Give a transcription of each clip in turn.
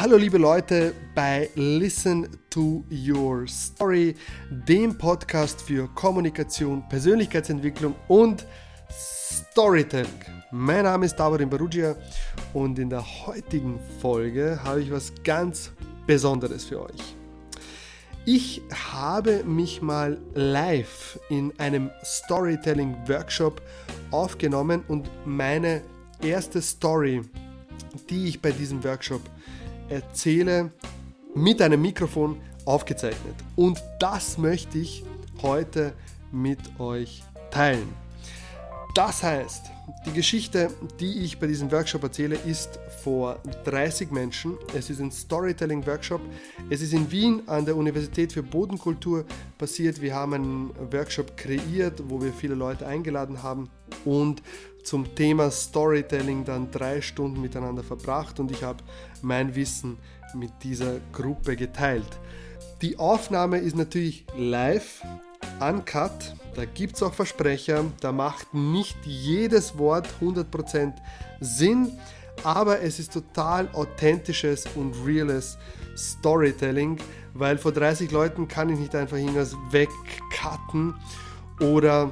Hallo liebe Leute bei Listen to Your Story, dem Podcast für Kommunikation, Persönlichkeitsentwicklung und Storytelling. Mein Name ist Davorin Barugia und in der heutigen Folge habe ich was ganz Besonderes für euch. Ich habe mich mal live in einem Storytelling-Workshop aufgenommen und meine erste Story, die ich bei diesem Workshop erzähle, mit einem Mikrofon aufgezeichnet. Und das möchte ich heute mit euch teilen. Das heißt, die Geschichte, die ich bei diesem Workshop erzähle, ist vor 30 Menschen. Es ist ein Storytelling-Workshop. Es ist in Wien an der Universität für Bodenkultur passiert. Wir haben einen Workshop kreiert, wo wir viele Leute eingeladen haben und zum Thema Storytelling dann drei Stunden miteinander verbracht und ich habe mein Wissen mit dieser Gruppe geteilt. Die Aufnahme ist natürlich live, uncut, da gibt es auch Versprecher, da macht nicht jedes Wort 100% Sinn, aber es ist total authentisches und reales Storytelling, weil vor 30 Leuten kann ich nicht einfach irgendwas wegcutten oder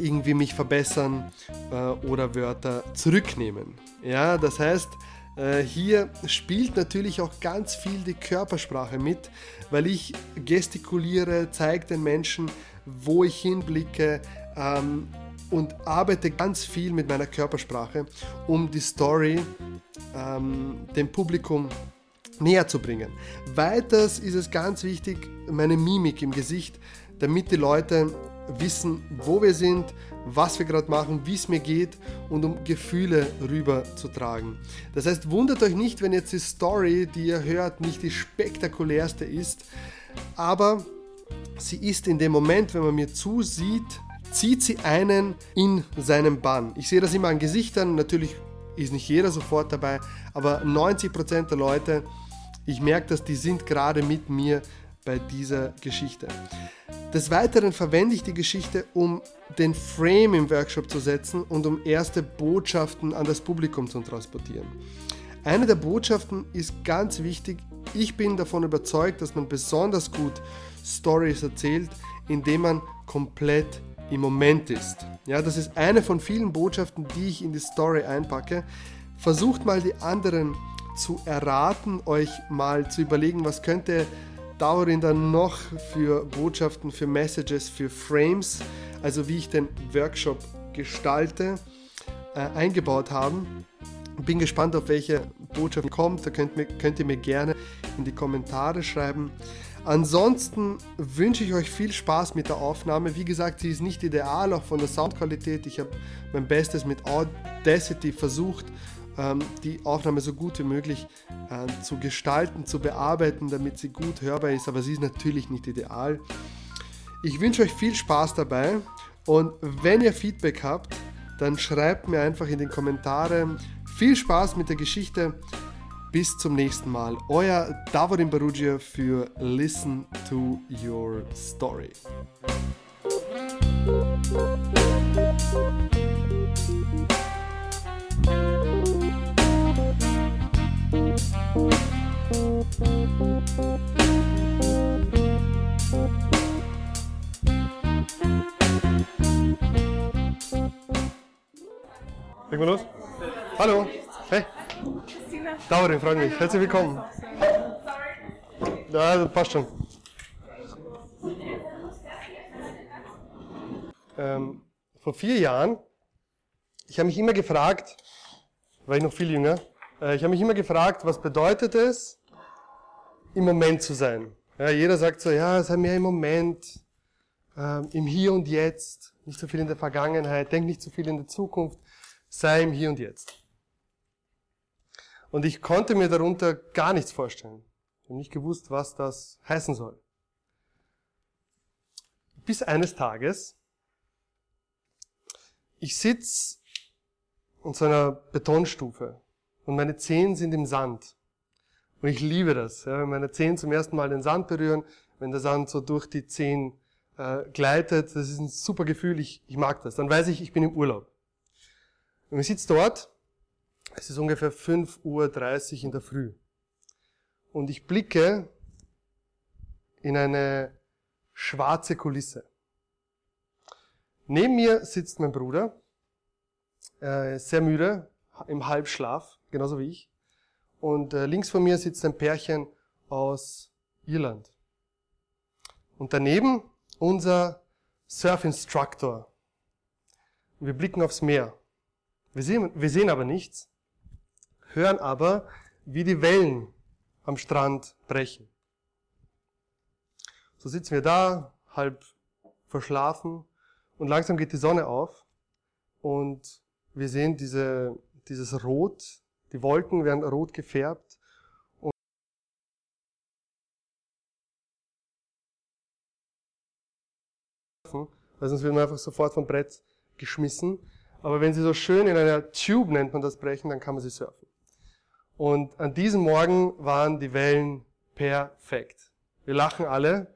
irgendwie mich verbessern äh, oder Wörter zurücknehmen. Ja, das heißt, äh, hier spielt natürlich auch ganz viel die Körpersprache mit, weil ich gestikuliere, zeige den Menschen, wo ich hinblicke ähm, und arbeite ganz viel mit meiner Körpersprache, um die Story ähm, dem Publikum näher zu bringen. Weiters ist es ganz wichtig, meine Mimik im Gesicht, damit die Leute wissen, wo wir sind, was wir gerade machen, wie es mir geht und um Gefühle rüberzutragen. Das heißt, wundert euch nicht, wenn jetzt die Story, die ihr hört, nicht die spektakulärste ist, aber sie ist in dem Moment, wenn man mir zusieht, zieht sie einen in seinen Bann. Ich sehe das immer an Gesichtern, natürlich ist nicht jeder sofort dabei, aber 90% der Leute, ich merke, dass die sind gerade mit mir bei dieser Geschichte. Des Weiteren verwende ich die Geschichte, um den Frame im Workshop zu setzen und um erste Botschaften an das Publikum zu transportieren. Eine der Botschaften ist ganz wichtig. Ich bin davon überzeugt, dass man besonders gut Stories erzählt, indem man komplett im Moment ist. Ja, das ist eine von vielen Botschaften, die ich in die Story einpacke. Versucht mal die anderen zu erraten, euch mal zu überlegen, was könnte darin dann noch für Botschaften, für Messages, für Frames, also wie ich den Workshop gestalte, äh, eingebaut haben. Bin gespannt, auf welche Botschaft kommt. Da könnt, mir, könnt ihr mir gerne in die Kommentare schreiben. Ansonsten wünsche ich euch viel Spaß mit der Aufnahme. Wie gesagt, sie ist nicht ideal, auch von der Soundqualität. Ich habe mein Bestes mit Audacity versucht die Aufnahme so gut wie möglich äh, zu gestalten, zu bearbeiten, damit sie gut hörbar ist, aber sie ist natürlich nicht ideal. Ich wünsche euch viel Spaß dabei und wenn ihr Feedback habt, dann schreibt mir einfach in den Kommentaren. Viel Spaß mit der Geschichte. Bis zum nächsten Mal. Euer Davorin Barugia für Listen to Your Story. Legen wir los? Hallo. Hey. Dauerin, freut mich. Herzlich willkommen. Ja, das passt schon. Ähm, vor vier Jahren, ich habe mich immer gefragt, war ich noch viel jünger, äh, ich habe mich immer gefragt, was bedeutet es, im Moment zu sein? Ja, jeder sagt so, ja, sei mehr im Moment, äh, im Hier und Jetzt, nicht so viel in der Vergangenheit, denk nicht so viel in der Zukunft, sei im Hier und Jetzt. Und ich konnte mir darunter gar nichts vorstellen. Ich habe nicht gewusst, was das heißen soll. Bis eines Tages, ich sitz in so einer Betonstufe und meine Zehen sind im Sand. Und ich liebe das, ja, wenn meine Zehen zum ersten Mal den Sand berühren, wenn der Sand so durch die Zehen äh, gleitet, das ist ein super Gefühl, ich, ich mag das. Dann weiß ich, ich bin im Urlaub. Und ich sitze dort, es ist ungefähr 5.30 Uhr in der Früh. und ich blicke in eine schwarze Kulisse. Neben mir sitzt mein Bruder, äh, sehr müde, im Halbschlaf, genauso wie ich. Und äh, links von mir sitzt ein Pärchen aus Irland. Und daneben unser Surf-Instructor. Wir blicken aufs Meer. Wir sehen, wir sehen aber nichts, hören aber, wie die Wellen am Strand brechen. So sitzen wir da, halb verschlafen, und langsam geht die Sonne auf und wir sehen diese, dieses Rot, die Wolken werden rot gefärbt weil sonst wird man einfach sofort vom Brett geschmissen. Aber wenn sie so schön in einer Tube, nennt man das, brechen, dann kann man sie surfen. Und an diesem Morgen waren die Wellen perfekt. Wir lachen alle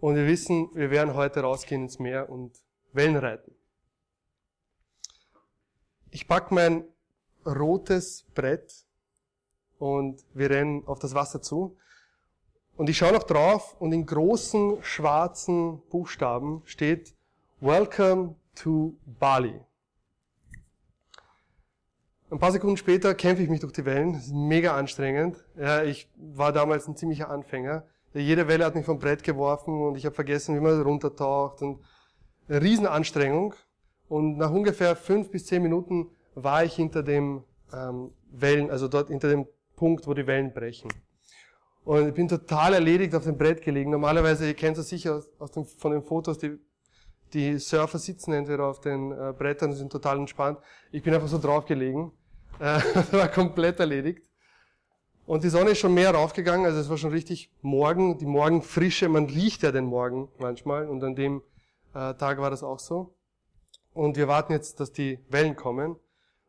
und wir wissen, wir werden heute rausgehen ins Meer und Wellen reiten. Ich pack mein rotes Brett und wir rennen auf das Wasser zu. Und ich schaue noch drauf und in großen schwarzen Buchstaben steht Welcome to Bali. Ein paar Sekunden später kämpfe ich mich durch die Wellen. Das ist mega anstrengend. Ja, ich war damals ein ziemlicher Anfänger. Jede Welle hat mich vom Brett geworfen und ich habe vergessen, wie man runtertaucht. Und eine Riesenanstrengung. Und nach ungefähr fünf bis zehn Minuten war ich hinter dem ähm, Wellen, also dort hinter dem Punkt, wo die Wellen brechen. Und ich bin total erledigt auf dem Brett gelegen. Normalerweise, ihr kennt es sicher aus, aus dem, von den Fotos, die die Surfer sitzen entweder auf den äh, Brettern, sind total entspannt. Ich bin einfach so drauf gelegen. Äh, war komplett erledigt. Und die Sonne ist schon mehr raufgegangen, also es war schon richtig Morgen, die Morgenfrische, man riecht ja den Morgen manchmal und an dem äh, Tag war das auch so. Und wir warten jetzt, dass die Wellen kommen.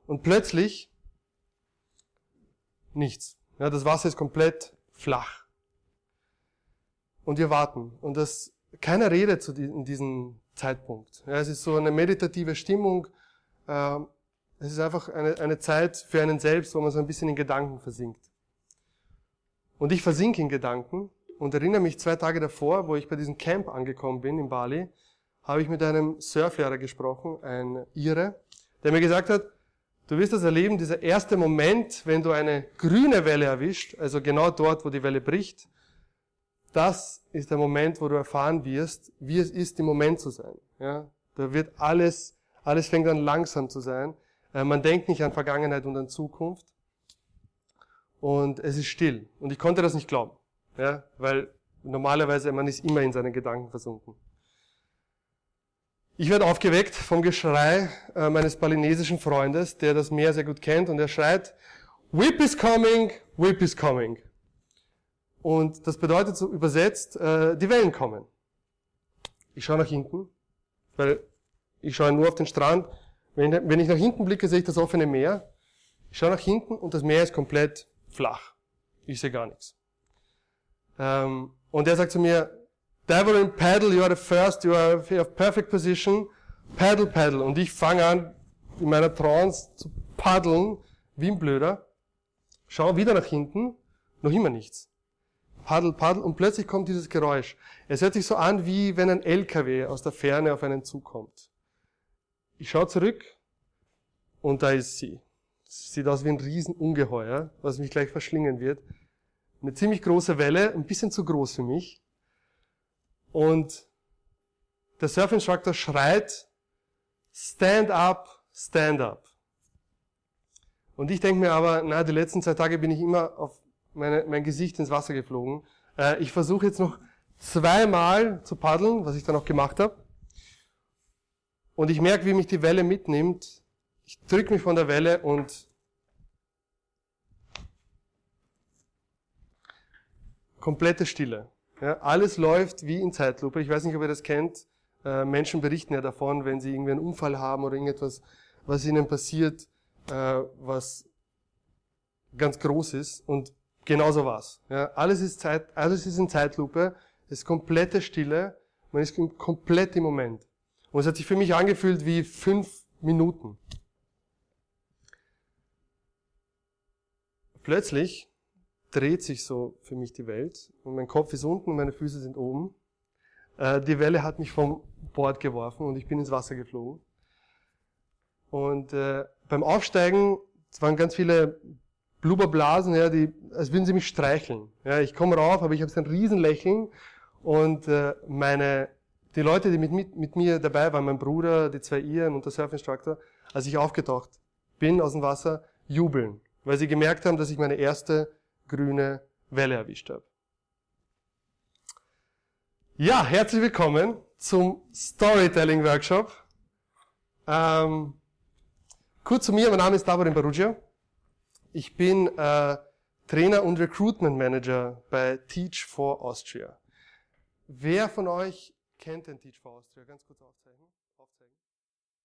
Und plötzlich nichts. Ja, das Wasser ist komplett flach. Und wir warten. Und das, keiner redet zu in diesen Zeitpunkt. Ja, es ist so eine meditative Stimmung. Äh, es ist einfach eine, eine Zeit für einen selbst, wo man so ein bisschen in Gedanken versinkt. Und ich versinke in Gedanken und erinnere mich zwei Tage davor, wo ich bei diesem Camp angekommen bin in Bali, habe ich mit einem Surflehrer gesprochen, ein Ire, der mir gesagt hat, du wirst das erleben, dieser erste Moment, wenn du eine grüne Welle erwischt, also genau dort, wo die Welle bricht, das ist der Moment, wo du erfahren wirst, wie es ist, im Moment zu sein. Ja, da wird alles, alles fängt an langsam zu sein. Äh, man denkt nicht an Vergangenheit und an Zukunft. Und es ist still. Und ich konnte das nicht glauben. Ja, weil normalerweise man ist immer in seinen Gedanken versunken. Ich werde aufgeweckt vom Geschrei äh, meines balinesischen Freundes, der das Meer sehr gut kennt, und er schreit, Whip is coming, whip is coming. Und das bedeutet so übersetzt, äh, die Wellen kommen. Ich schaue nach hinten, weil ich schaue nur auf den Strand. Wenn, ich nach hinten blicke, sehe ich das offene Meer. Ich schaue nach hinten und das Meer ist komplett flach. Ich sehe gar nichts. Ähm, und er sagt zu mir, Devil paddle, you are the first, you are in perfect position, paddle, paddle. Und ich fange an, in meiner Trance zu paddeln, wie ein Blöder. Schau wieder nach hinten, noch immer nichts paddel, paddel und plötzlich kommt dieses Geräusch. Es hört sich so an, wie wenn ein LKW aus der Ferne auf einen zukommt. Ich schaue zurück und da ist sie. Sieht aus wie ein Riesenungeheuer, was mich gleich verschlingen wird. Eine ziemlich große Welle, ein bisschen zu groß für mich. Und der Surfinstructor schreit, stand up, stand up. Und ich denke mir aber, na, die letzten zwei Tage bin ich immer auf meine, mein Gesicht ins Wasser geflogen. Äh, ich versuche jetzt noch zweimal zu paddeln, was ich dann auch gemacht habe. Und ich merke, wie mich die Welle mitnimmt. Ich drücke mich von der Welle und komplette Stille. Ja, alles läuft wie in Zeitlupe. Ich weiß nicht, ob ihr das kennt. Äh, Menschen berichten ja davon, wenn sie irgendwie einen Unfall haben oder irgendetwas, was ihnen passiert, äh, was ganz groß ist. Und Genauso war's. Ja, alles ist Zeit, alles ist in Zeitlupe, es ist komplette Stille, man ist komplett im Moment. Und es hat sich für mich angefühlt wie fünf Minuten. Plötzlich dreht sich so für mich die Welt und mein Kopf ist unten und meine Füße sind oben. Äh, die Welle hat mich vom Bord geworfen und ich bin ins Wasser geflogen. Und äh, beim Aufsteigen, es waren ganz viele Blubberblasen, ja, die, als würden sie mich streicheln. Ja, ich komme rauf, aber ich habe so ein Riesenlächeln und äh, meine, die Leute, die mit, mit, mit mir dabei waren, mein Bruder, die zwei Iren und der Surfinstructor, als ich aufgetaucht bin aus dem Wasser, jubeln, weil sie gemerkt haben, dass ich meine erste grüne Welle erwischt habe. Ja, herzlich willkommen zum Storytelling Workshop. Ähm, kurz zu mir, mein Name ist Davorin Barugia. Ich bin äh, Trainer und Recruitment Manager bei Teach for Austria. Wer von euch kennt den Teach for Austria? Ganz kurz aufzeigen.